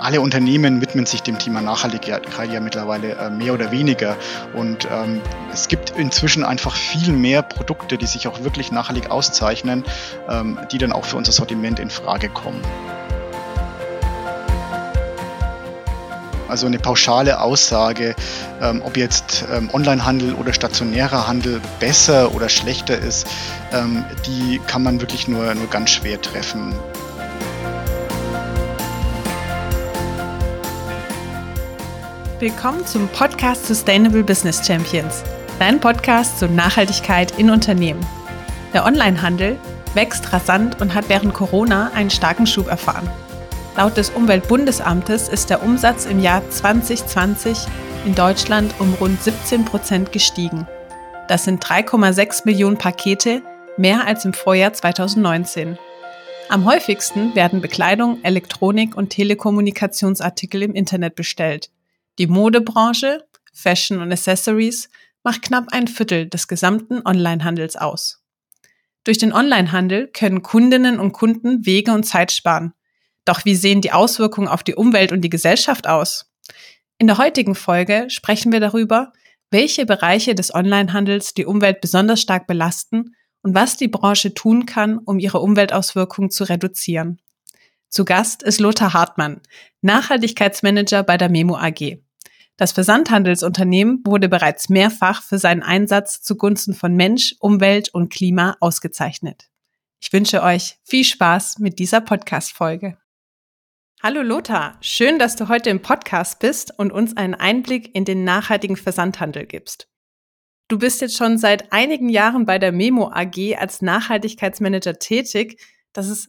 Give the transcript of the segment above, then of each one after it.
alle Unternehmen widmen sich dem Thema Nachhaltigkeit ja mittlerweile äh, mehr oder weniger. Und ähm, es gibt inzwischen einfach viel mehr Produkte, die sich auch wirklich nachhaltig auszeichnen, ähm, die dann auch für unser Sortiment in Frage kommen. Also eine pauschale Aussage, ähm, ob jetzt ähm, Onlinehandel oder stationärer Handel besser oder schlechter ist, ähm, die kann man wirklich nur, nur ganz schwer treffen. Willkommen zum Podcast Sustainable Business Champions, dein Podcast zur Nachhaltigkeit in Unternehmen. Der Onlinehandel wächst rasant und hat während Corona einen starken Schub erfahren. Laut des Umweltbundesamtes ist der Umsatz im Jahr 2020 in Deutschland um rund 17 Prozent gestiegen. Das sind 3,6 Millionen Pakete, mehr als im Vorjahr 2019. Am häufigsten werden Bekleidung, Elektronik und Telekommunikationsartikel im Internet bestellt. Die Modebranche, Fashion und Accessories macht knapp ein Viertel des gesamten Onlinehandels aus. Durch den Onlinehandel können Kundinnen und Kunden Wege und Zeit sparen. Doch wie sehen die Auswirkungen auf die Umwelt und die Gesellschaft aus? In der heutigen Folge sprechen wir darüber, welche Bereiche des Onlinehandels die Umwelt besonders stark belasten und was die Branche tun kann, um ihre Umweltauswirkungen zu reduzieren. Zu Gast ist Lothar Hartmann, Nachhaltigkeitsmanager bei der Memo AG. Das Versandhandelsunternehmen wurde bereits mehrfach für seinen Einsatz zugunsten von Mensch, Umwelt und Klima ausgezeichnet. Ich wünsche euch viel Spaß mit dieser Podcast-Folge. Hallo Lothar, schön, dass du heute im Podcast bist und uns einen Einblick in den nachhaltigen Versandhandel gibst. Du bist jetzt schon seit einigen Jahren bei der Memo AG als Nachhaltigkeitsmanager tätig. Das ist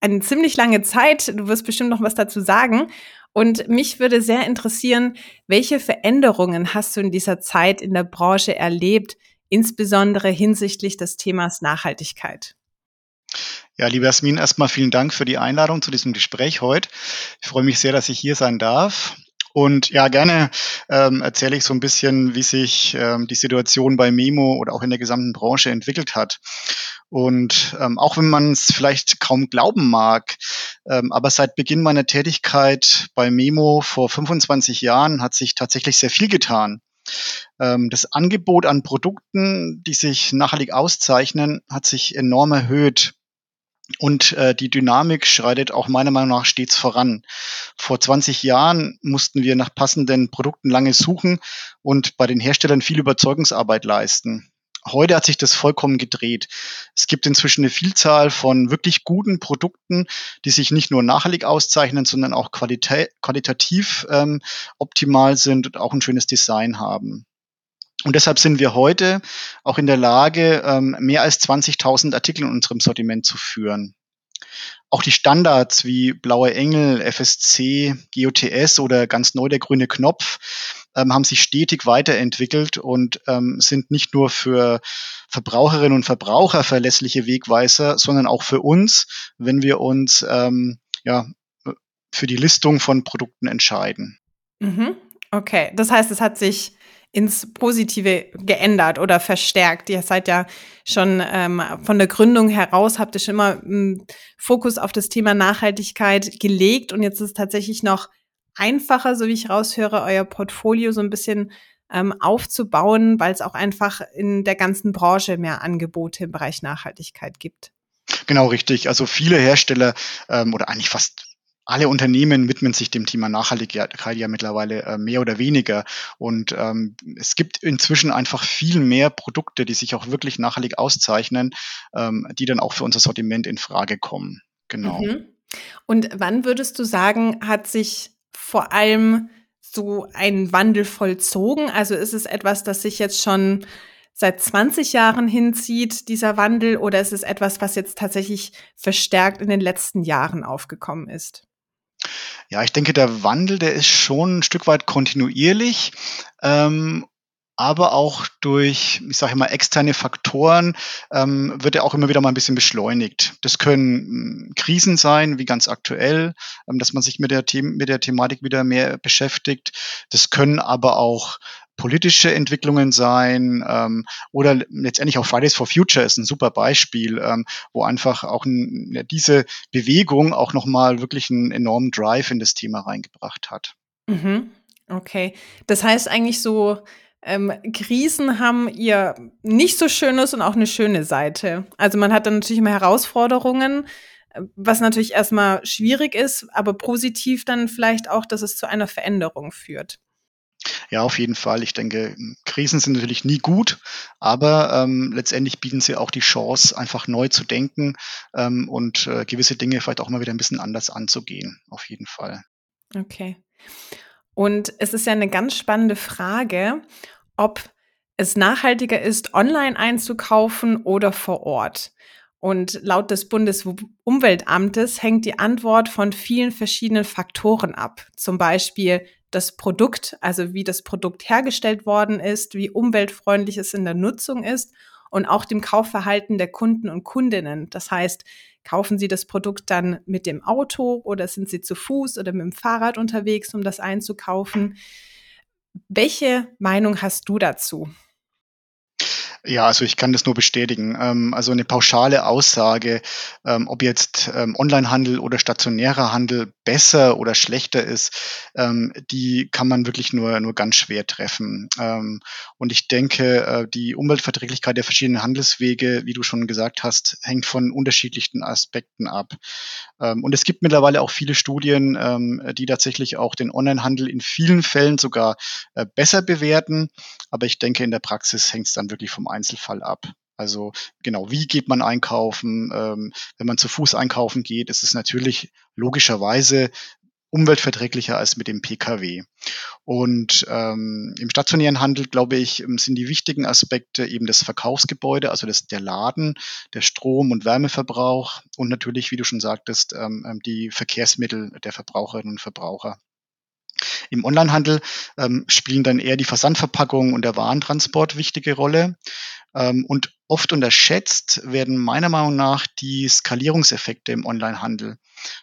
eine ziemlich lange Zeit. Du wirst bestimmt noch was dazu sagen. Und mich würde sehr interessieren, welche Veränderungen hast du in dieser Zeit in der Branche erlebt, insbesondere hinsichtlich des Themas Nachhaltigkeit? Ja, lieber Jasmin, erstmal vielen Dank für die Einladung zu diesem Gespräch heute. Ich freue mich sehr, dass ich hier sein darf. Und ja, gerne ähm, erzähle ich so ein bisschen, wie sich ähm, die Situation bei Memo oder auch in der gesamten Branche entwickelt hat. Und ähm, auch wenn man es vielleicht kaum glauben mag, ähm, aber seit Beginn meiner Tätigkeit bei Memo vor 25 Jahren hat sich tatsächlich sehr viel getan. Ähm, das Angebot an Produkten, die sich nachhaltig auszeichnen, hat sich enorm erhöht. Und äh, die Dynamik schreitet auch meiner Meinung nach stets voran. Vor 20 Jahren mussten wir nach passenden Produkten lange suchen und bei den Herstellern viel Überzeugungsarbeit leisten. Heute hat sich das vollkommen gedreht. Es gibt inzwischen eine Vielzahl von wirklich guten Produkten, die sich nicht nur nachhaltig auszeichnen, sondern auch qualita qualitativ ähm, optimal sind und auch ein schönes Design haben. Und deshalb sind wir heute auch in der Lage, ähm, mehr als 20.000 Artikel in unserem Sortiment zu führen. Auch die Standards wie Blaue Engel, FSC, GOTS oder ganz neu der grüne Knopf ähm, haben sich stetig weiterentwickelt und ähm, sind nicht nur für Verbraucherinnen und Verbraucher verlässliche Wegweiser, sondern auch für uns, wenn wir uns ja, für die Listung von Produkten entscheiden. Mhm. Okay, das heißt, es hat sich ins Positive geändert oder verstärkt. Ihr seid ja schon ähm, von der Gründung heraus, habt ihr schon immer einen Fokus auf das Thema Nachhaltigkeit gelegt und jetzt ist es tatsächlich noch einfacher, so wie ich raushöre, euer Portfolio so ein bisschen ähm, aufzubauen, weil es auch einfach in der ganzen Branche mehr Angebote im Bereich Nachhaltigkeit gibt. Genau richtig. Also viele Hersteller ähm, oder eigentlich fast alle Unternehmen widmen sich dem Thema Nachhaltigkeit ja mittlerweile äh, mehr oder weniger. Und ähm, es gibt inzwischen einfach viel mehr Produkte, die sich auch wirklich nachhaltig auszeichnen, ähm, die dann auch für unser Sortiment in Frage kommen. Genau. Mhm. Und wann würdest du sagen, hat sich vor allem so ein Wandel vollzogen? Also ist es etwas, das sich jetzt schon seit 20 Jahren hinzieht, dieser Wandel, oder ist es etwas, was jetzt tatsächlich verstärkt in den letzten Jahren aufgekommen ist? Ja, ich denke, der Wandel, der ist schon ein Stück weit kontinuierlich. Ähm, aber auch durch, ich sage mal, externe Faktoren ähm, wird er auch immer wieder mal ein bisschen beschleunigt. Das können hm, Krisen sein, wie ganz aktuell, ähm, dass man sich mit der, The mit der Thematik wieder mehr beschäftigt. Das können aber auch politische Entwicklungen sein ähm, oder letztendlich auch Fridays for Future ist ein super Beispiel, ähm, wo einfach auch ein, diese Bewegung auch nochmal wirklich einen enormen Drive in das Thema reingebracht hat. Mhm. Okay. Das heißt eigentlich so, ähm, Krisen haben ihr nicht so schönes und auch eine schöne Seite. Also man hat dann natürlich immer Herausforderungen, was natürlich erstmal schwierig ist, aber positiv dann vielleicht auch, dass es zu einer Veränderung führt. Ja, auf jeden Fall. Ich denke, Krisen sind natürlich nie gut, aber ähm, letztendlich bieten sie auch die Chance, einfach neu zu denken ähm, und äh, gewisse Dinge vielleicht auch mal wieder ein bisschen anders anzugehen. Auf jeden Fall. Okay. Und es ist ja eine ganz spannende Frage, ob es nachhaltiger ist, online einzukaufen oder vor Ort. Und laut des Bundesumweltamtes hängt die Antwort von vielen verschiedenen Faktoren ab. Zum Beispiel das Produkt, also wie das Produkt hergestellt worden ist, wie umweltfreundlich es in der Nutzung ist und auch dem Kaufverhalten der Kunden und Kundinnen. Das heißt, kaufen Sie das Produkt dann mit dem Auto oder sind Sie zu Fuß oder mit dem Fahrrad unterwegs, um das einzukaufen? Welche Meinung hast du dazu? Ja, also ich kann das nur bestätigen. Ähm, also eine pauschale Aussage, ähm, ob jetzt ähm, Onlinehandel oder stationärer Handel besser oder schlechter ist, die kann man wirklich nur, nur ganz schwer treffen. Und ich denke, äh, die Umweltverträglichkeit der verschiedenen Handelswege, wie du schon gesagt hast, hängt von unterschiedlichen Aspekten ab. Und es gibt mittlerweile auch viele Studien, die tatsächlich auch den Onlinehandel in vielen Fällen sogar äh, besser bewerten. Aber ich denke, in der Praxis hängt es dann wirklich vom Einzelfall ab. Also genau, wie geht man einkaufen? Ähm, wenn man zu Fuß einkaufen geht, ist es natürlich logischerweise umweltverträglicher als mit dem Pkw. Und ähm, im stationären Handel, glaube ich, ähm, sind die wichtigen Aspekte eben das Verkaufsgebäude, also das, der Laden, der Strom- und Wärmeverbrauch und natürlich, wie du schon sagtest, ähm, ähm die Verkehrsmittel der Verbraucherinnen und Verbraucher. Im Onlinehandel ähm, spielen dann eher die Versandverpackung und der Warentransport wichtige Rolle. Ähm, und oft unterschätzt werden meiner Meinung nach die Skalierungseffekte im Onlinehandel.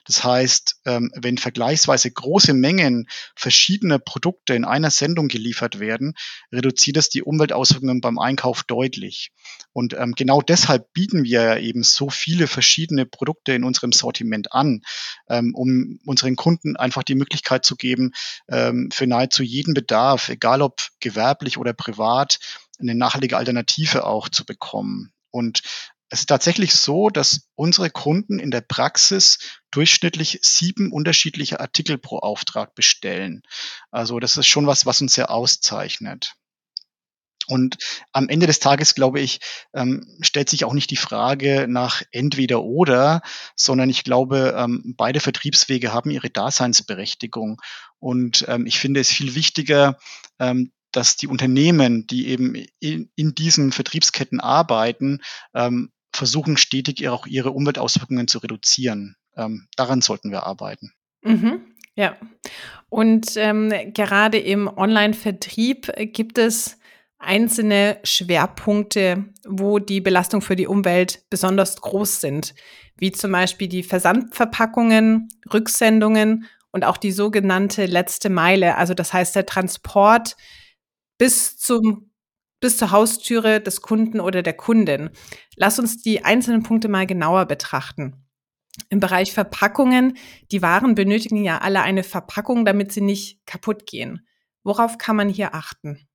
Das heißt, ähm, wenn vergleichsweise große Mengen verschiedener Produkte in einer Sendung geliefert werden, reduziert es die Umweltauswirkungen beim Einkauf deutlich. Und ähm, genau deshalb bieten wir ja eben so viele verschiedene Produkte in unserem Sortiment an, um unseren Kunden einfach die Möglichkeit zu geben, für nahezu jeden Bedarf, egal ob gewerblich oder privat, eine nachhaltige Alternative auch zu bekommen. Und es ist tatsächlich so, dass unsere Kunden in der Praxis durchschnittlich sieben unterschiedliche Artikel pro Auftrag bestellen. Also das ist schon was, was uns sehr auszeichnet. Und am Ende des Tages, glaube ich, ähm, stellt sich auch nicht die Frage nach entweder oder, sondern ich glaube, ähm, beide Vertriebswege haben ihre Daseinsberechtigung. Und ähm, ich finde es viel wichtiger, dass die Unternehmen, die eben in, in diesen Vertriebsketten arbeiten, ähm, versuchen stetig auch ihre Umweltauswirkungen zu reduzieren. Ähm, daran sollten wir arbeiten. Mhm, ja. Und ähm, gerade im Online-Vertrieb gibt es einzelne Schwerpunkte, wo die Belastung für die Umwelt besonders groß sind, wie zum Beispiel die Versandverpackungen, Rücksendungen und auch die sogenannte letzte Meile, also das heißt der Transport bis zum bis zur Haustüre des Kunden oder der Kundin. Lass uns die einzelnen Punkte mal genauer betrachten. Im Bereich Verpackungen, die Waren benötigen ja alle eine Verpackung, damit sie nicht kaputt gehen. Worauf kann man hier achten?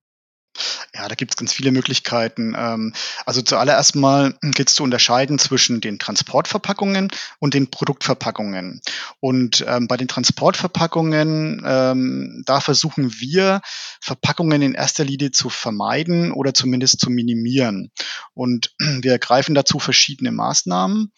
Ja, da gibt es ganz viele Möglichkeiten. Ähm, also zuallererst mal gilt es zu unterscheiden zwischen den Transportverpackungen und den Produktverpackungen. Und ähm, bei den Transportverpackungen, ähm, da versuchen wir, Verpackungen in erster Linie zu vermeiden oder zumindest zu minimieren. Und wir ergreifen dazu verschiedene Maßnahmen.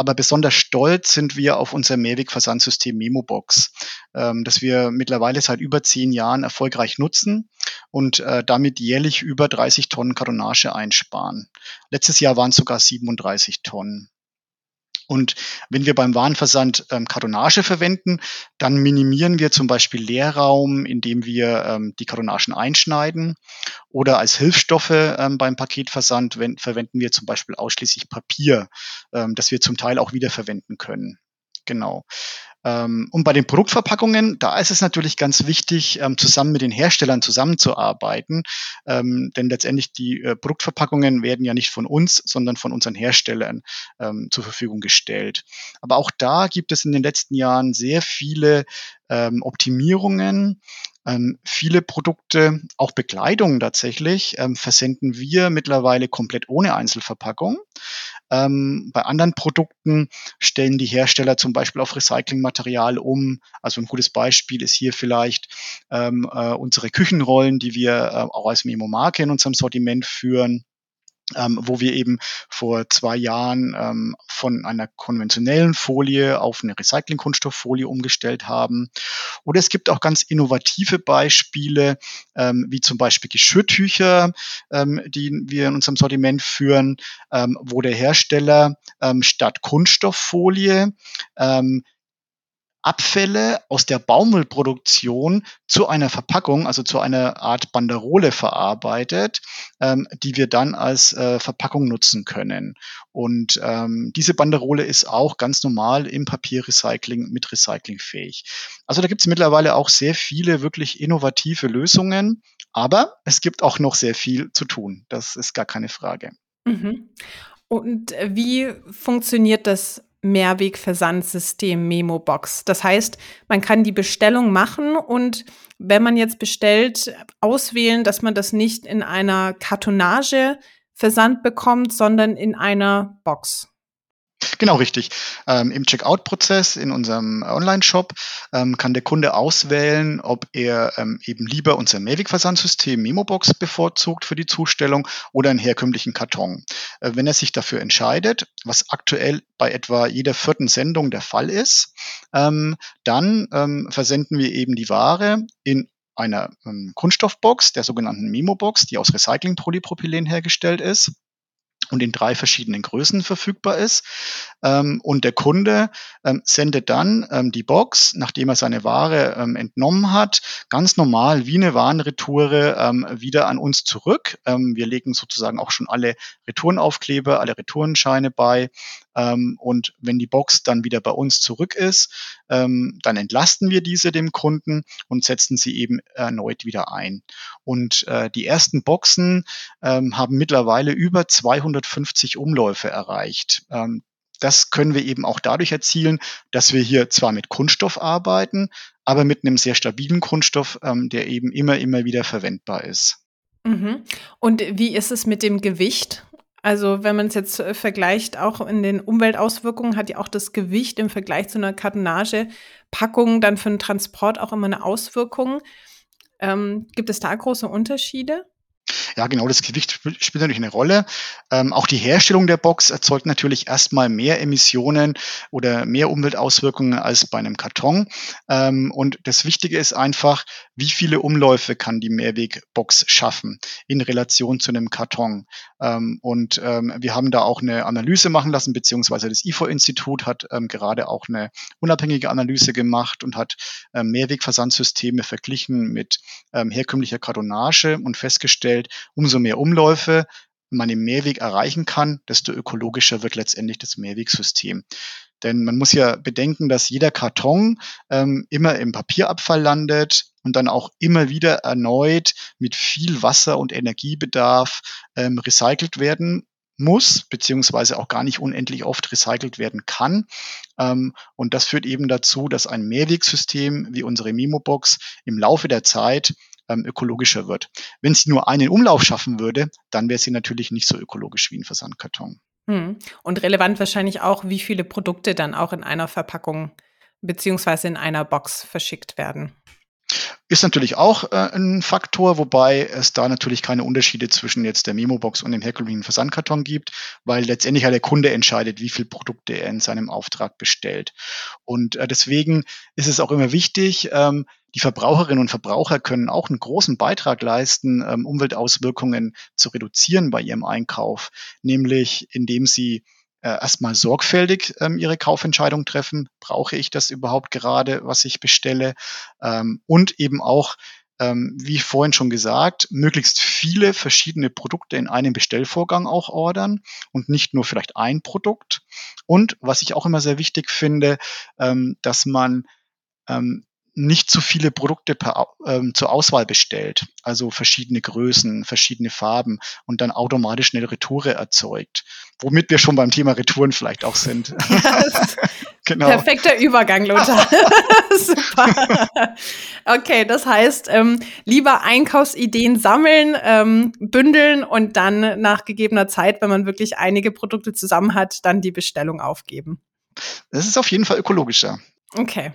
Aber besonders stolz sind wir auf unser Mehrwegversandsystem Memobox, ähm, das wir mittlerweile seit über zehn Jahren erfolgreich nutzen und äh, damit jährlich über 30 Tonnen Kartonage einsparen. Letztes Jahr waren es sogar 37 Tonnen. Und wenn wir beim Warenversand ähm, Kartonage verwenden, dann minimieren wir zum Beispiel Leerraum, indem wir ähm, die Kartonagen einschneiden. Oder als Hilfsstoffe ähm, beim Paketversand wenn, verwenden wir zum Beispiel ausschließlich Papier, ähm, das wir zum Teil auch wiederverwenden können. Genau. Ähm, und bei den Produktverpackungen, da ist es natürlich ganz wichtig, ähm, zusammen mit den Herstellern zusammenzuarbeiten, ähm, denn letztendlich die äh, Produktverpackungen werden ja nicht von uns, sondern von unseren Herstellern zur Verfügung gestellt. Aber auch da gibt es in den letzten Jahren sehr viele Optimierungen. Ähm, viele Produkte, auch Bekleidung tatsächlich, ähm, versenden wir mittlerweile komplett ohne Einzelverpackung. Ähm, bei anderen Produkten stellen die Hersteller zum Beispiel auf Recyclingmaterial um. Also ein gutes Beispiel ist hier vielleicht ähm, äh, unsere Küchenrollen, die wir äh, auch als Memo-Marke in unserem Sortiment führen ähm, wo wir eben vor zwei Jahren ähm, von einer konventionellen Folie auf eine Recycling-Kunststofffolie umgestellt haben. Oder es gibt auch ganz innovative Beispiele, ähm, wie zum Beispiel Geschirrtücher, ähm, die wir in unserem Sortiment führen, ähm, wo der Hersteller ähm, statt Kunststofffolie ähm, Abfälle aus der Baumwollproduktion zu einer Verpackung, also zu einer Art Banderole verarbeitet, ähm, die wir dann als äh, Verpackung nutzen können. Und ähm, diese Banderole ist auch ganz normal im Papierrecycling mit recyclingfähig. Also da gibt es mittlerweile auch sehr viele wirklich innovative Lösungen, aber es gibt auch noch sehr viel zu tun. Das ist gar keine Frage. Mhm. Und wie funktioniert das Mehrwegversandsystem Memo-Box. Das heißt, man kann die Bestellung machen und wenn man jetzt bestellt, auswählen, dass man das nicht in einer Kartonage versandt bekommt, sondern in einer Box. Genau, richtig. Ähm, Im Checkout-Prozess in unserem Online-Shop ähm, kann der Kunde auswählen, ob er ähm, eben lieber unser Mavic-Versandsystem Memobox bevorzugt für die Zustellung oder einen herkömmlichen Karton. Äh, wenn er sich dafür entscheidet, was aktuell bei etwa jeder vierten Sendung der Fall ist, ähm, dann ähm, versenden wir eben die Ware in einer ähm, Kunststoffbox, der sogenannten Memo-Box, die aus Recycling-Polypropylen hergestellt ist und in drei verschiedenen Größen verfügbar ist. Ähm, und der Kunde ähm, sendet dann ähm, die Box, nachdem er seine Ware entnommen hat, ganz normal wie eine Warenretoure wieder an uns zurück. Wir legen sozusagen auch schon alle Retourenaufkleber, alle Retourenscheine bei. Und wenn die Box dann wieder bei uns zurück ist, dann entlasten wir diese dem Kunden und setzen sie eben erneut wieder ein. Und äh, die ersten Boxen haben mittlerweile über 250 Umläufe erreicht. Das können wir eben auch dadurch erzielen, dass wir hier zwar mit Kunststoff arbeiten, aber mit einem sehr stabilen Kunststoff, ähm, der eben immer, immer wieder verwendbar ist. Mhm. Und wie ist es mit dem Gewicht? Also wenn man es jetzt äh, vergleicht, auch in den Umweltauswirkungen hat ja auch das Gewicht im Vergleich zu einer Kartonagepackung dann für den Transport auch immer eine Auswirkung. Ähm, gibt es da große Unterschiede? Ja, genau, das Gewicht spielt natürlich eine Rolle. Ähm, auch die Herstellung der Box erzeugt natürlich erstmal mehr Emissionen oder mehr Umweltauswirkungen als bei einem Karton. Ähm, und das Wichtige ist einfach, wie viele Umläufe kann die Mehrwegbox schaffen in Relation zu einem Karton. Ähm, und ähm, wir haben da auch eine Analyse machen lassen, beziehungsweise das IFO-Institut hat ähm, gerade auch eine unabhängige Analyse gemacht und hat ähm, Mehrwegversandsysteme verglichen mit herkömmlicher Kartonage und festgestellt, umso mehr Umläufe man im Mehrweg erreichen kann, desto ökologischer wird letztendlich das Mehrwegsystem. Denn man muss ja bedenken, dass jeder Karton ähm, immer im Papierabfall landet und dann auch immer wieder erneut mit viel Wasser und Energiebedarf ähm, recycelt werden muss, beziehungsweise auch gar nicht unendlich oft recycelt werden kann. Ähm, und das führt eben dazu, dass ein Mehrwegsystem wie unsere Mimo-Box im Laufe der Zeit ähm, ökologischer wird. Wenn sie nur einen Umlauf schaffen würde, dann wäre sie natürlich nicht so ökologisch wie ein Versandkarton. Hm. Und relevant wahrscheinlich auch, wie viele Produkte dann auch in einer Verpackung beziehungsweise in einer Box verschickt werden. Ist natürlich auch äh, ein Faktor, wobei es da natürlich keine Unterschiede zwischen jetzt der Memo-Box und dem herkömmlichen Versandkarton gibt, weil letztendlich ja der Kunde entscheidet, wie viele Produkte er in seinem Auftrag bestellt. Und äh, deswegen ist es auch immer wichtig, ähm, die Verbraucherinnen und Verbraucher können auch einen großen Beitrag leisten, ähm, Umweltauswirkungen zu reduzieren bei ihrem Einkauf, nämlich indem sie äh, erstmal sorgfältig ähm, ihre Kaufentscheidung treffen. Brauche ich das überhaupt gerade, was ich bestelle? Ähm, und eben auch ähm, wie vorhin schon gesagt, möglichst viele verschiedene Produkte in einem Bestellvorgang auch ordern und nicht nur vielleicht ein Produkt. Und was ich auch immer sehr wichtig finde, ähm, dass man ähm, nicht zu viele Produkte per, ähm, zur Auswahl bestellt, also verschiedene Größen, verschiedene Farben und dann automatisch eine Retoure erzeugt. Womit wir schon beim Thema Retouren vielleicht auch sind. Yes. genau. Perfekter Übergang, Lothar. Super. Okay, das heißt, ähm, lieber Einkaufsideen sammeln, ähm, bündeln und dann nach gegebener Zeit, wenn man wirklich einige Produkte zusammen hat, dann die Bestellung aufgeben. Das ist auf jeden Fall ökologischer. Okay.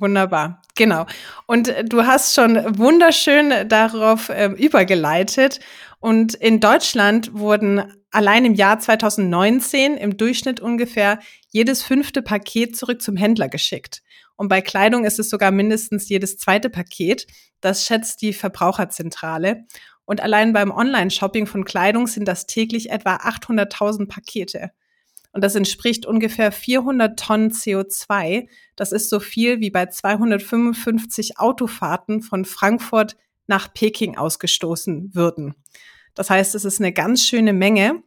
Wunderbar, genau. Und äh, du hast schon wunderschön darauf äh, übergeleitet. Und in Deutschland wurden allein im Jahr 2019 im Durchschnitt ungefähr jedes fünfte Paket zurück zum Händler geschickt. Und bei Kleidung ist es sogar mindestens jedes zweite Paket. Das schätzt die Verbraucherzentrale. Und allein beim Online-Shopping von Kleidung sind das täglich etwa 800.000 Pakete. Und das entspricht ungefähr 400 Tonnen CO2. Das ist so viel wie bei 255 Autofahrten von Frankfurt nach Peking ausgestoßen würden. Das heißt, es ist eine ganz schöne Menge.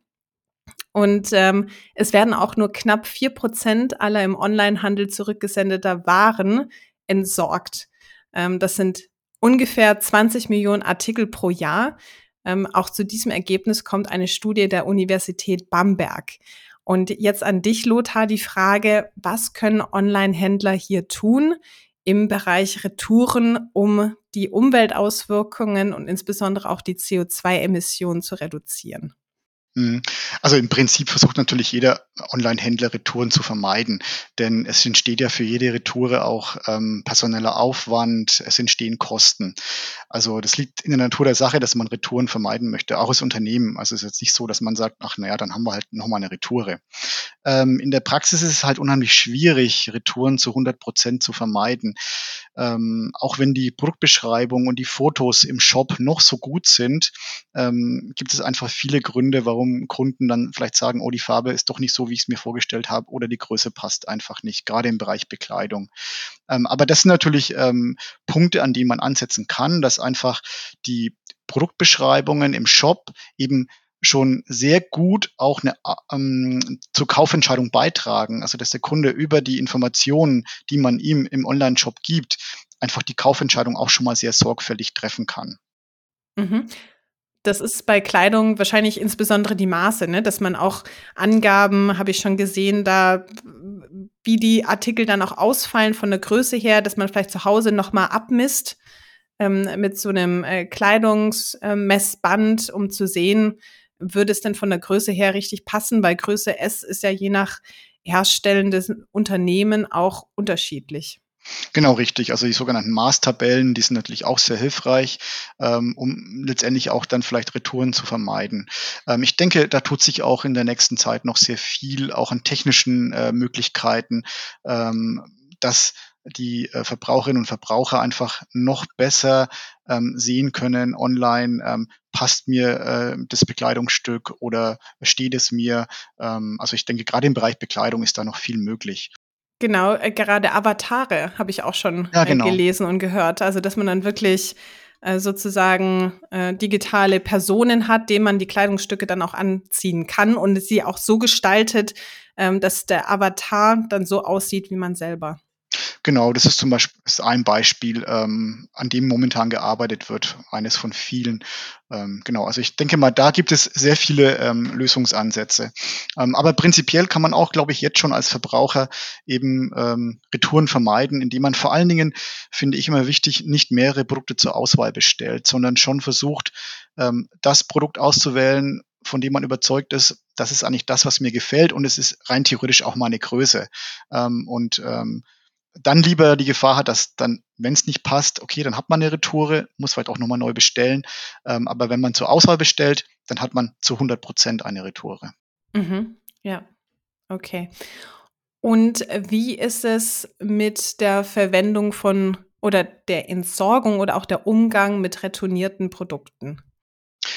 Und ähm, es werden auch nur knapp vier Prozent aller im Onlinehandel zurückgesendeter Waren entsorgt. Ähm, das sind ungefähr 20 Millionen Artikel pro Jahr. Ähm, auch zu diesem Ergebnis kommt eine Studie der Universität Bamberg. Und jetzt an dich, Lothar, die Frage, was können Online-Händler hier tun im Bereich Retouren, um die Umweltauswirkungen und insbesondere auch die CO2-Emissionen zu reduzieren? Mhm. Also im Prinzip versucht natürlich jeder Online-Händler Retouren zu vermeiden, denn es entsteht ja für jede Retoure auch ähm, personeller Aufwand, es entstehen Kosten. Also das liegt in der Natur der Sache, dass man Retouren vermeiden möchte, auch als Unternehmen. Also es ist jetzt nicht so, dass man sagt, ach naja, dann haben wir halt nochmal eine Retoure. Ähm, in der Praxis ist es halt unheimlich schwierig, Retouren zu 100 Prozent zu vermeiden. Ähm, auch wenn die Produktbeschreibung und die Fotos im Shop noch so gut sind, ähm, gibt es einfach viele Gründe, warum warum Kunden dann vielleicht sagen, oh, die Farbe ist doch nicht so, wie ich es mir vorgestellt habe oder die Größe passt einfach nicht, gerade im Bereich Bekleidung. Ähm, aber das sind natürlich ähm, Punkte, an denen man ansetzen kann, dass einfach die Produktbeschreibungen im Shop eben schon sehr gut auch eine, ähm, zur Kaufentscheidung beitragen. Also dass der Kunde über die Informationen, die man ihm im Online-Shop gibt, einfach die Kaufentscheidung auch schon mal sehr sorgfältig treffen kann. Mhm das ist bei Kleidung wahrscheinlich insbesondere die Maße, ne? dass man auch Angaben, habe ich schon gesehen, da wie die Artikel dann auch ausfallen von der Größe her, dass man vielleicht zu Hause nochmal abmisst ähm, mit so einem äh, Kleidungsmessband, äh, um zu sehen, würde es denn von der Größe her richtig passen, weil Größe S ist ja je nach herstellendes Unternehmen auch unterschiedlich. Genau, richtig. Also die sogenannten Maßtabellen, die sind natürlich auch sehr hilfreich, ähm, um letztendlich auch dann vielleicht Retouren zu vermeiden. Ähm, ich denke, da tut sich auch in der nächsten Zeit noch sehr viel, auch an technischen äh, Möglichkeiten, ähm, dass die äh, Verbraucherinnen und Verbraucher einfach noch besser ähm, sehen können online, ähm, passt mir äh, das Bekleidungsstück oder steht es mir. Ähm, also ich denke, gerade im Bereich Bekleidung ist da noch viel möglich. Genau, äh, gerade Avatare habe ich auch schon ja, äh, genau. gelesen und gehört. Also, dass man dann wirklich äh, sozusagen äh, digitale Personen hat, denen man die Kleidungsstücke dann auch anziehen kann und sie auch so gestaltet, ähm, dass der Avatar dann so aussieht wie man selber. Genau, das ist zum Beispiel ist ein Beispiel, ähm, an dem momentan gearbeitet wird, eines von vielen. Ähm, genau, also ich denke mal, da gibt es sehr viele ähm, Lösungsansätze. Ähm, aber prinzipiell kann man auch, glaube ich, jetzt schon als Verbraucher eben ähm, Retouren vermeiden, indem man vor allen Dingen, finde ich immer wichtig, nicht mehrere Produkte zur Auswahl bestellt, sondern schon versucht, ähm, das Produkt auszuwählen, von dem man überzeugt ist, das ist eigentlich das, was mir gefällt und es ist rein theoretisch auch meine Größe. Ähm, und ähm, dann lieber die Gefahr hat, dass dann, wenn es nicht passt, okay, dann hat man eine Retoure, muss vielleicht auch nochmal neu bestellen. Ähm, aber wenn man zur Auswahl bestellt, dann hat man zu 100 Prozent eine Retoure. Mhm. Ja, okay. Und wie ist es mit der Verwendung von oder der Entsorgung oder auch der Umgang mit retournierten Produkten?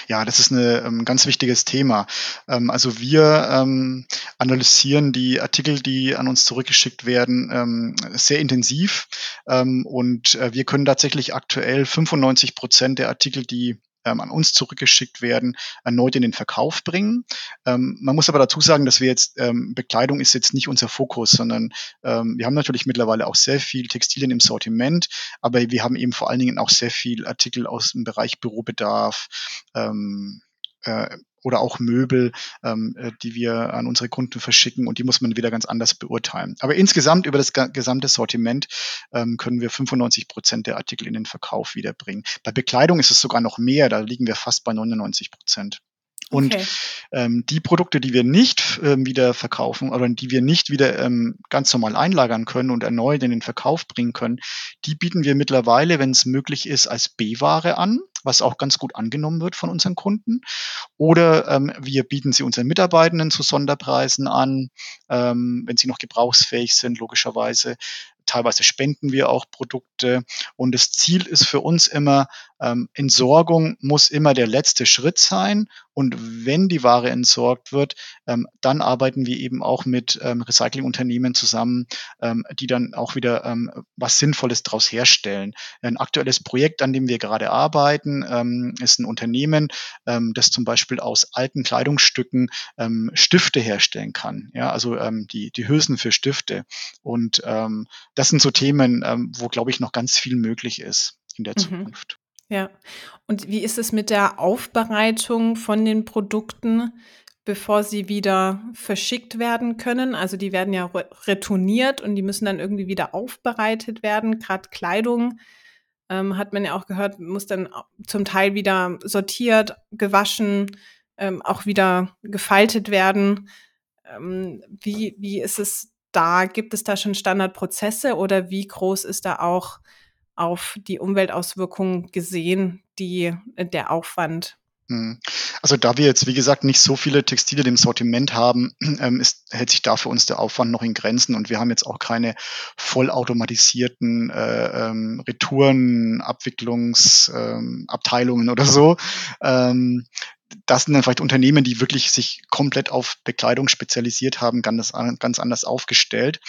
Ja, das ist ein ähm, ganz wichtiges Thema. Ähm, also wir ähm, analysieren die Artikel, die an uns zurückgeschickt werden, sehr intensiv und äh, wir können tatsächlich aktuell 95 Prozent der Artikel, die ähm, an uns zurückgeschickt werden, erneut in den Verkauf bringen. Ähm, man muss aber dazu sagen, dass wir jetzt, ähm, Bekleidung ist jetzt nicht unser Fokus, sondern ähm, wir haben natürlich mittlerweile auch sehr viel Textilien im Sortiment, aber wir haben eben vor allen Dingen auch sehr viel Artikel aus dem Bereich Bürobedarf, ähm, äh, oder auch Möbel, ähm, äh, die wir an unsere Kunden verschicken und die muss man wieder ganz anders beurteilen. Aber insgesamt über das gesamte Sortiment ähm, können wir 95 Prozent der Artikel in den Verkauf wiederbringen. Bei Bekleidung ist es sogar noch mehr, da liegen wir fast bei 99 Prozent. Und okay. ähm, die Produkte, die wir nicht ähm, wieder verkaufen oder die wir nicht wieder ähm, ganz normal einlagern können und erneut in den Verkauf bringen können, die bieten wir mittlerweile, wenn es möglich ist, als B-Ware an was auch ganz gut angenommen wird von unseren Kunden. Oder ähm, wir bieten sie unseren Mitarbeitenden zu Sonderpreisen an, ähm, wenn sie noch gebrauchsfähig sind, logischerweise. Teilweise spenden wir auch Produkte. Und das Ziel ist für uns immer, ähm, Entsorgung muss immer der letzte Schritt sein. Und wenn die Ware entsorgt wird, ähm, dann arbeiten wir eben auch mit ähm, Recyclingunternehmen zusammen, ähm, die dann auch wieder ähm, was Sinnvolles daraus herstellen. Ein aktuelles Projekt, an dem wir gerade arbeiten, ähm, ist ein Unternehmen, das zum Beispiel aus alten Kleidungsstücken Stifte herstellen kann. Ja, also die, die Hülsen für Stifte. Und das sind so Themen, wo, glaube ich, noch ganz viel möglich ist in der mhm. Zukunft. Ja. Und wie ist es mit der Aufbereitung von den Produkten, bevor sie wieder verschickt werden können? Also die werden ja retourniert und die müssen dann irgendwie wieder aufbereitet werden. Gerade Kleidung ähm, hat man ja auch gehört, muss dann zum Teil wieder sortiert, gewaschen, ähm, auch wieder gefaltet werden. Ähm, wie, wie ist es da? Gibt es da schon Standardprozesse oder wie groß ist da auch auf die Umweltauswirkungen gesehen, die, äh, der Aufwand? Hm. Also da wir jetzt, wie gesagt, nicht so viele Textilien im Sortiment haben, ähm, ist, hält sich da für uns der Aufwand noch in Grenzen und wir haben jetzt auch keine vollautomatisierten äh, ähm, Retourenabwicklungsabteilungen ähm, oder so. Ähm, das sind dann vielleicht Unternehmen, die wirklich sich komplett auf Bekleidung spezialisiert haben, ganz, ganz anders aufgestellt.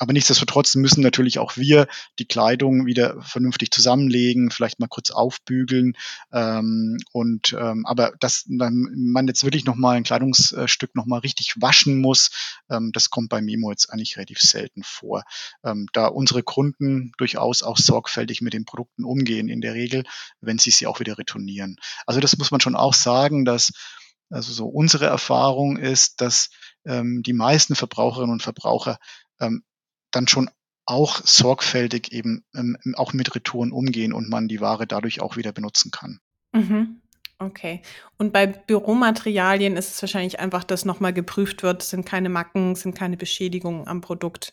Aber nichtsdestotrotz müssen natürlich auch wir die Kleidung wieder vernünftig zusammenlegen, vielleicht mal kurz aufbügeln. Ähm, und ähm, aber dass man jetzt wirklich nochmal ein Kleidungsstück nochmal richtig waschen muss, ähm, das kommt bei Memo jetzt eigentlich relativ selten vor. Ähm, da unsere Kunden durchaus auch sorgfältig mit den Produkten umgehen in der Regel, wenn sie sie auch wieder retournieren. Also das muss man schon auch sagen, dass also so unsere Erfahrung ist, dass ähm, die meisten Verbraucherinnen und Verbraucher ähm, dann schon auch sorgfältig eben ähm, auch mit Retouren umgehen und man die Ware dadurch auch wieder benutzen kann. Mhm. Okay. Und bei Büromaterialien ist es wahrscheinlich einfach, dass nochmal geprüft wird, sind keine Macken, sind keine Beschädigungen am Produkt.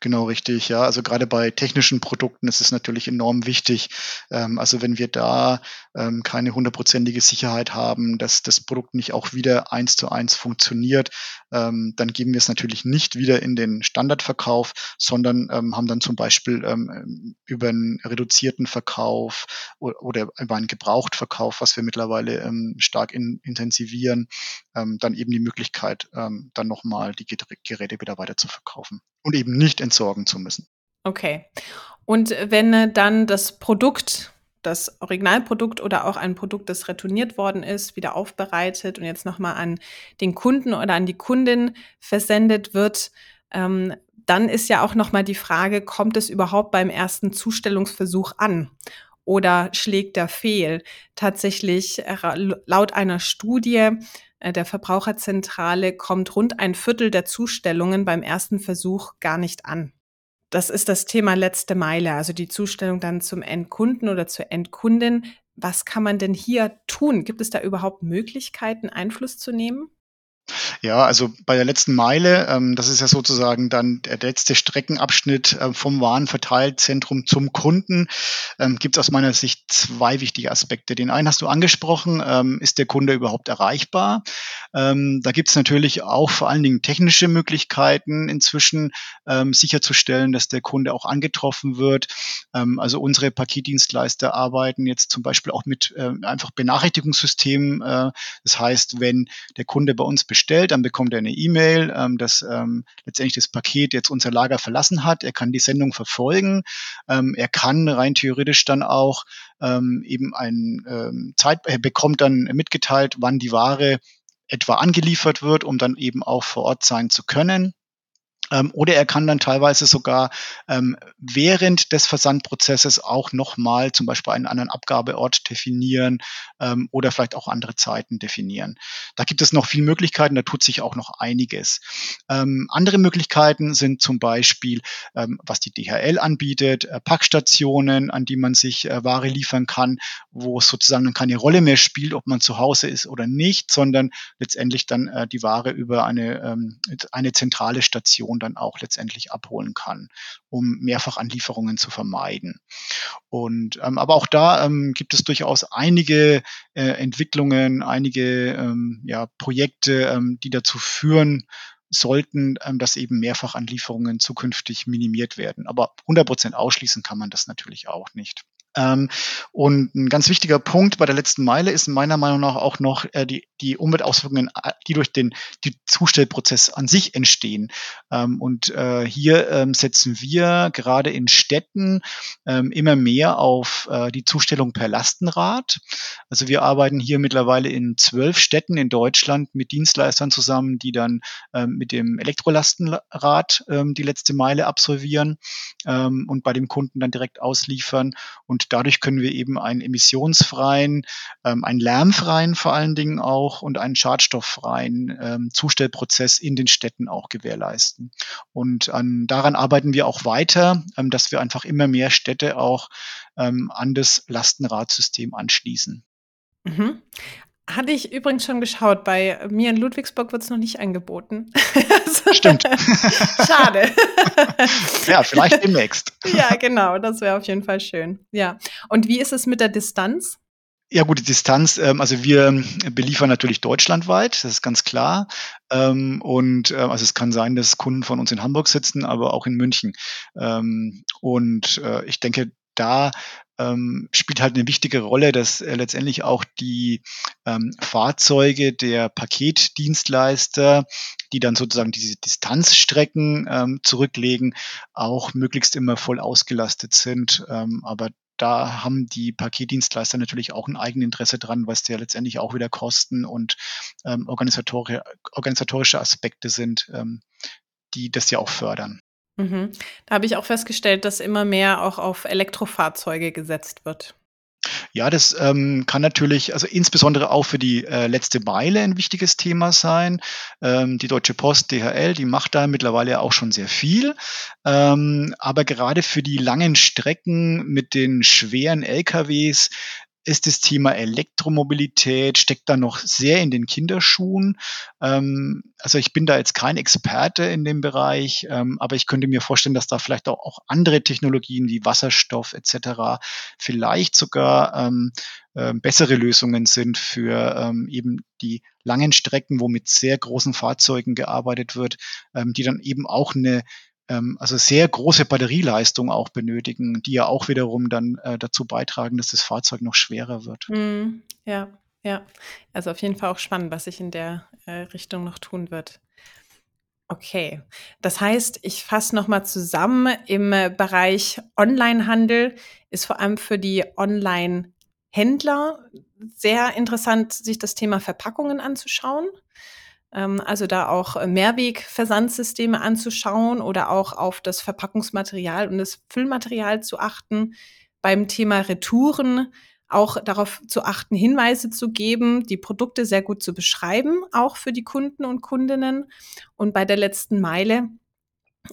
Genau, richtig, ja. Also gerade bei technischen Produkten ist es natürlich enorm wichtig. Ähm, also wenn wir da ähm, keine hundertprozentige Sicherheit haben, dass das Produkt nicht auch wieder eins zu eins funktioniert, ähm, dann geben wir es natürlich nicht wieder in den Standardverkauf, sondern ähm, haben dann zum Beispiel ähm, über einen reduzierten Verkauf oder, über einen Gebrauchtverkauf, was wir mittlerweile ähm, stark in, intensivieren, dann eben die Möglichkeit, dann nochmal die Geräte wieder weiter zu verkaufen und eben nicht entsorgen zu müssen. Okay. Und wenn dann das Produkt, das Originalprodukt oder auch ein Produkt, das retourniert worden ist, wieder aufbereitet und jetzt nochmal an den Kunden oder an die Kundin versendet wird, ähm, dann ist ja auch nochmal die Frage, kommt es überhaupt beim ersten Zustellungsversuch an? Oder schlägt der fehl? Tatsächlich, äh, laut einer Studie äh, der Verbraucherzentrale kommt rund ein Viertel der Zustellungen beim ersten Versuch gar nicht an. Das ist das Thema letzte Meile, also die Zustellung dann zum Endkunden oder zur Endkundin. Was kann man denn hier tun? Gibt es da überhaupt Möglichkeiten, Einfluss zu nehmen? Ja, also bei der letzten Meile, ähm, das ist ja sozusagen dann der letzte Streckenabschnitt äh, vom Warenverteilzentrum zum Kunden, ähm, gibt es aus meiner Sicht zwei wichtige Aspekte. Den einen hast du angesprochen, ähm, ist der Kunde überhaupt erreichbar? Ähm, da gibt es natürlich auch vor allen Dingen technische Möglichkeiten inzwischen ähm, sicherzustellen, dass der Kunde auch angetroffen wird. Ähm, also unsere Paketdienstleister arbeiten jetzt zum Beispiel auch mit äh, einfach Benachrichtigungssystemen. Äh, das heißt, wenn der Kunde bei uns bestellt, dann bekommt er eine E-Mail, ähm, dass ähm, letztendlich das Paket jetzt unser Lager verlassen hat. Er kann die Sendung verfolgen. Ähm, er kann rein theoretisch dann auch ähm, eben ein ähm, Zeit, er bekommt dann mitgeteilt, wann die Ware etwa angeliefert wird, um dann eben auch vor Ort sein zu können. Ähm, oder er kann dann teilweise sogar ähm, während des Versandprozesses auch nochmal zum Beispiel einen anderen Abgabeort definieren ähm, oder vielleicht auch andere Zeiten definieren. Da gibt es noch viele Möglichkeiten, da tut sich auch noch einiges. Ähm, andere Möglichkeiten sind zum Beispiel, ähm, was die DHL anbietet, äh, Packstationen, an die man sich äh, Ware liefern kann, wo es sozusagen keine Rolle mehr spielt, ob man zu Hause ist oder nicht, sondern letztendlich dann äh, die Ware über eine, ähm, eine zentrale Station Lieferung dann auch letztendlich abholen kann, um Mehrfachanlieferungen zu vermeiden. Und ähm, aber auch da ähm, gibt es durchaus einige äh, Entwicklungen, einige ähm, ja, Projekte, ähm, die dazu führen, sollten, ähm, dass eben Mehrfachanlieferungen zukünftig minimiert werden. Aber 100 Prozent ausschließen kann man das natürlich auch nicht. Ähm, und ein ganz wichtiger Punkt bei der letzten Meile ist meiner Meinung nach auch noch äh, die, die Umweltauswirkungen, äh, die durch den die Zustellprozess an sich entstehen. Ähm, und äh, hier ähm, setzen wir gerade in Städten immer mehr auf die Zustellung per Lastenrad. Also wir arbeiten hier mittlerweile in zwölf Städten in Deutschland mit Dienstleistern zusammen, die dann mit dem Elektrolastenrad die letzte Meile absolvieren und bei dem Kunden dann direkt ausliefern. Und dadurch können wir eben einen emissionsfreien, ähm, einen lärmfreien vor allen Dingen auch und einen schadstofffreien ähm, Zustellprozess in den Städten auch gewährleisten. Und an, daran arbeiten wir auch weiter, ähm, dass wir einfach immer mehr Städte auch ähm, an das Lastenradsystem anschließen. Hatte ich übrigens schon geschaut. Bei mir in Ludwigsburg wird es noch nicht angeboten. Stimmt. Schade. ja, vielleicht demnächst. ja, genau. Das wäre auf jeden Fall schön. Ja. Und wie ist es mit der Distanz? Ja, gute Distanz. Ähm, also wir beliefern natürlich deutschlandweit, das ist ganz klar. Ähm, und äh, also es kann sein, dass Kunden von uns in Hamburg sitzen, aber auch in München. Ähm, und äh, ich denke, da ähm, spielt halt eine wichtige Rolle, dass äh, letztendlich auch die ähm, Fahrzeuge der Paketdienstleister, die dann sozusagen diese Distanzstrecken ähm, zurücklegen, auch möglichst immer voll ausgelastet sind. Ähm, aber da haben die Paketdienstleister natürlich auch ein Eigeninteresse dran, was ja letztendlich auch wieder Kosten und ähm, organisatorische, organisatorische Aspekte sind, ähm, die das ja auch fördern. Mhm. Da habe ich auch festgestellt, dass immer mehr auch auf Elektrofahrzeuge gesetzt wird. Ja, das ähm, kann natürlich, also insbesondere auch für die äh, letzte Meile ein wichtiges Thema sein. Ähm, die Deutsche Post, DHL, die macht da mittlerweile auch schon sehr viel. Ähm, aber gerade für die langen Strecken mit den schweren LKWs ist das Thema Elektromobilität, steckt da noch sehr in den Kinderschuhen. Ähm, also ich bin da jetzt kein Experte in dem Bereich, ähm, aber ich könnte mir vorstellen, dass da vielleicht auch, auch andere Technologien wie Wasserstoff etc. vielleicht sogar ähm, äh, bessere Lösungen sind für ähm, eben die langen Strecken, wo mit sehr großen Fahrzeugen gearbeitet wird, ähm, die dann eben auch eine also sehr große Batterieleistung auch benötigen, die ja auch wiederum dann äh, dazu beitragen, dass das Fahrzeug noch schwerer wird. Mm, ja, ja. Also auf jeden Fall auch spannend, was sich in der äh, Richtung noch tun wird. Okay, das heißt, ich fasse nochmal zusammen, im Bereich Onlinehandel ist vor allem für die Online-Händler sehr interessant, sich das Thema Verpackungen anzuschauen. Ähm, also da auch äh, Mehrwegversandsysteme anzuschauen oder auch auf das Verpackungsmaterial und das Füllmaterial zu achten. Beim Thema Retouren auch darauf zu achten, Hinweise zu geben, die Produkte sehr gut zu beschreiben, auch für die Kunden und Kundinnen. Und bei der letzten Meile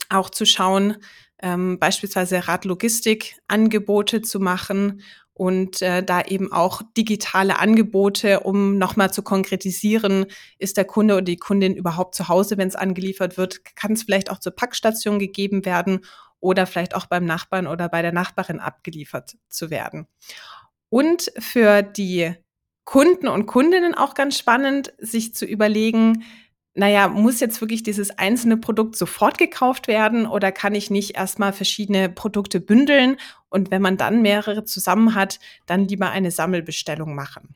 auch zu schauen, ähm, beispielsweise Radlogistik-Angebote zu machen und äh, da eben auch digitale Angebote, um nochmal zu konkretisieren, ist der Kunde oder die Kundin überhaupt zu Hause, wenn es angeliefert wird, kann es vielleicht auch zur Packstation gegeben werden oder vielleicht auch beim Nachbarn oder bei der Nachbarin abgeliefert zu werden. Und für die Kunden und Kundinnen auch ganz spannend, sich zu überlegen, naja, muss jetzt wirklich dieses einzelne Produkt sofort gekauft werden oder kann ich nicht erstmal verschiedene Produkte bündeln und wenn man dann mehrere zusammen hat, dann lieber eine Sammelbestellung machen?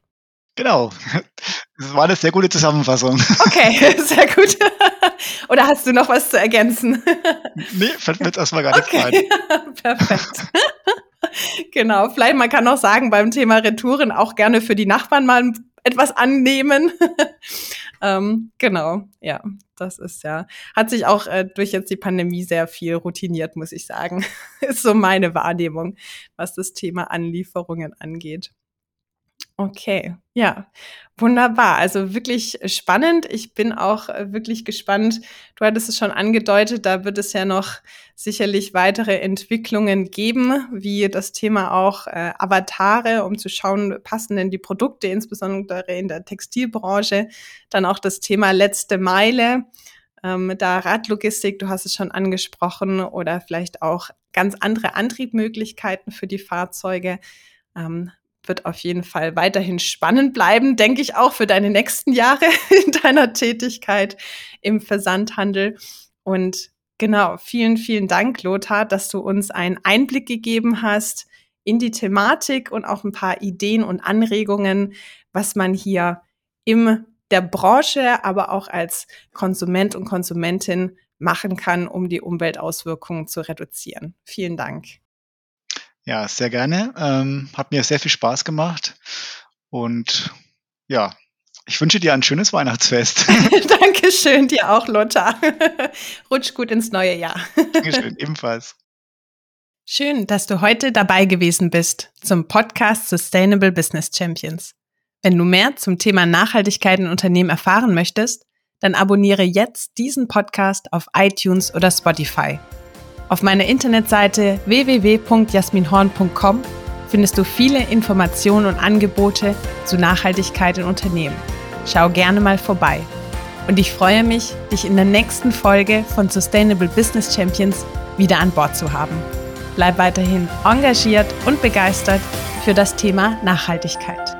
Genau. Das war eine sehr gute Zusammenfassung. Okay, sehr gut. Oder hast du noch was zu ergänzen? Nee, fällt mir jetzt erstmal gar nichts okay. ein. Perfekt. Genau, vielleicht man kann auch sagen, beim Thema Retouren auch gerne für die Nachbarn mal etwas annehmen. Ähm, genau, ja, das ist ja, hat sich auch äh, durch jetzt die Pandemie sehr viel routiniert, muss ich sagen. ist so meine Wahrnehmung, was das Thema Anlieferungen angeht. Okay, ja, wunderbar. Also wirklich spannend. Ich bin auch äh, wirklich gespannt. Du hattest es schon angedeutet, da wird es ja noch sicherlich weitere Entwicklungen geben, wie das Thema auch äh, Avatare, um zu schauen, passen denn die Produkte, insbesondere in der Textilbranche. Dann auch das Thema letzte Meile. Ähm, da Radlogistik, du hast es schon angesprochen, oder vielleicht auch ganz andere Antriebmöglichkeiten für die Fahrzeuge. Ähm, wird auf jeden Fall weiterhin spannend bleiben, denke ich auch für deine nächsten Jahre in deiner Tätigkeit im Versandhandel. Und genau, vielen, vielen Dank, Lothar, dass du uns einen Einblick gegeben hast in die Thematik und auch ein paar Ideen und Anregungen, was man hier im der Branche, aber auch als Konsument und Konsumentin machen kann, um die Umweltauswirkungen zu reduzieren. Vielen Dank. Ja, sehr gerne. Ähm, hat mir sehr viel Spaß gemacht. Und ja, ich wünsche dir ein schönes Weihnachtsfest. Dankeschön, dir auch, Lothar. Rutsch gut ins neue Jahr. Dankeschön, ebenfalls. Schön, dass du heute dabei gewesen bist zum Podcast Sustainable Business Champions. Wenn du mehr zum Thema Nachhaltigkeit in Unternehmen erfahren möchtest, dann abonniere jetzt diesen Podcast auf iTunes oder Spotify. Auf meiner Internetseite www.jasminhorn.com findest du viele Informationen und Angebote zu Nachhaltigkeit in Unternehmen. Schau gerne mal vorbei. Und ich freue mich, dich in der nächsten Folge von Sustainable Business Champions wieder an Bord zu haben. Bleib weiterhin engagiert und begeistert für das Thema Nachhaltigkeit.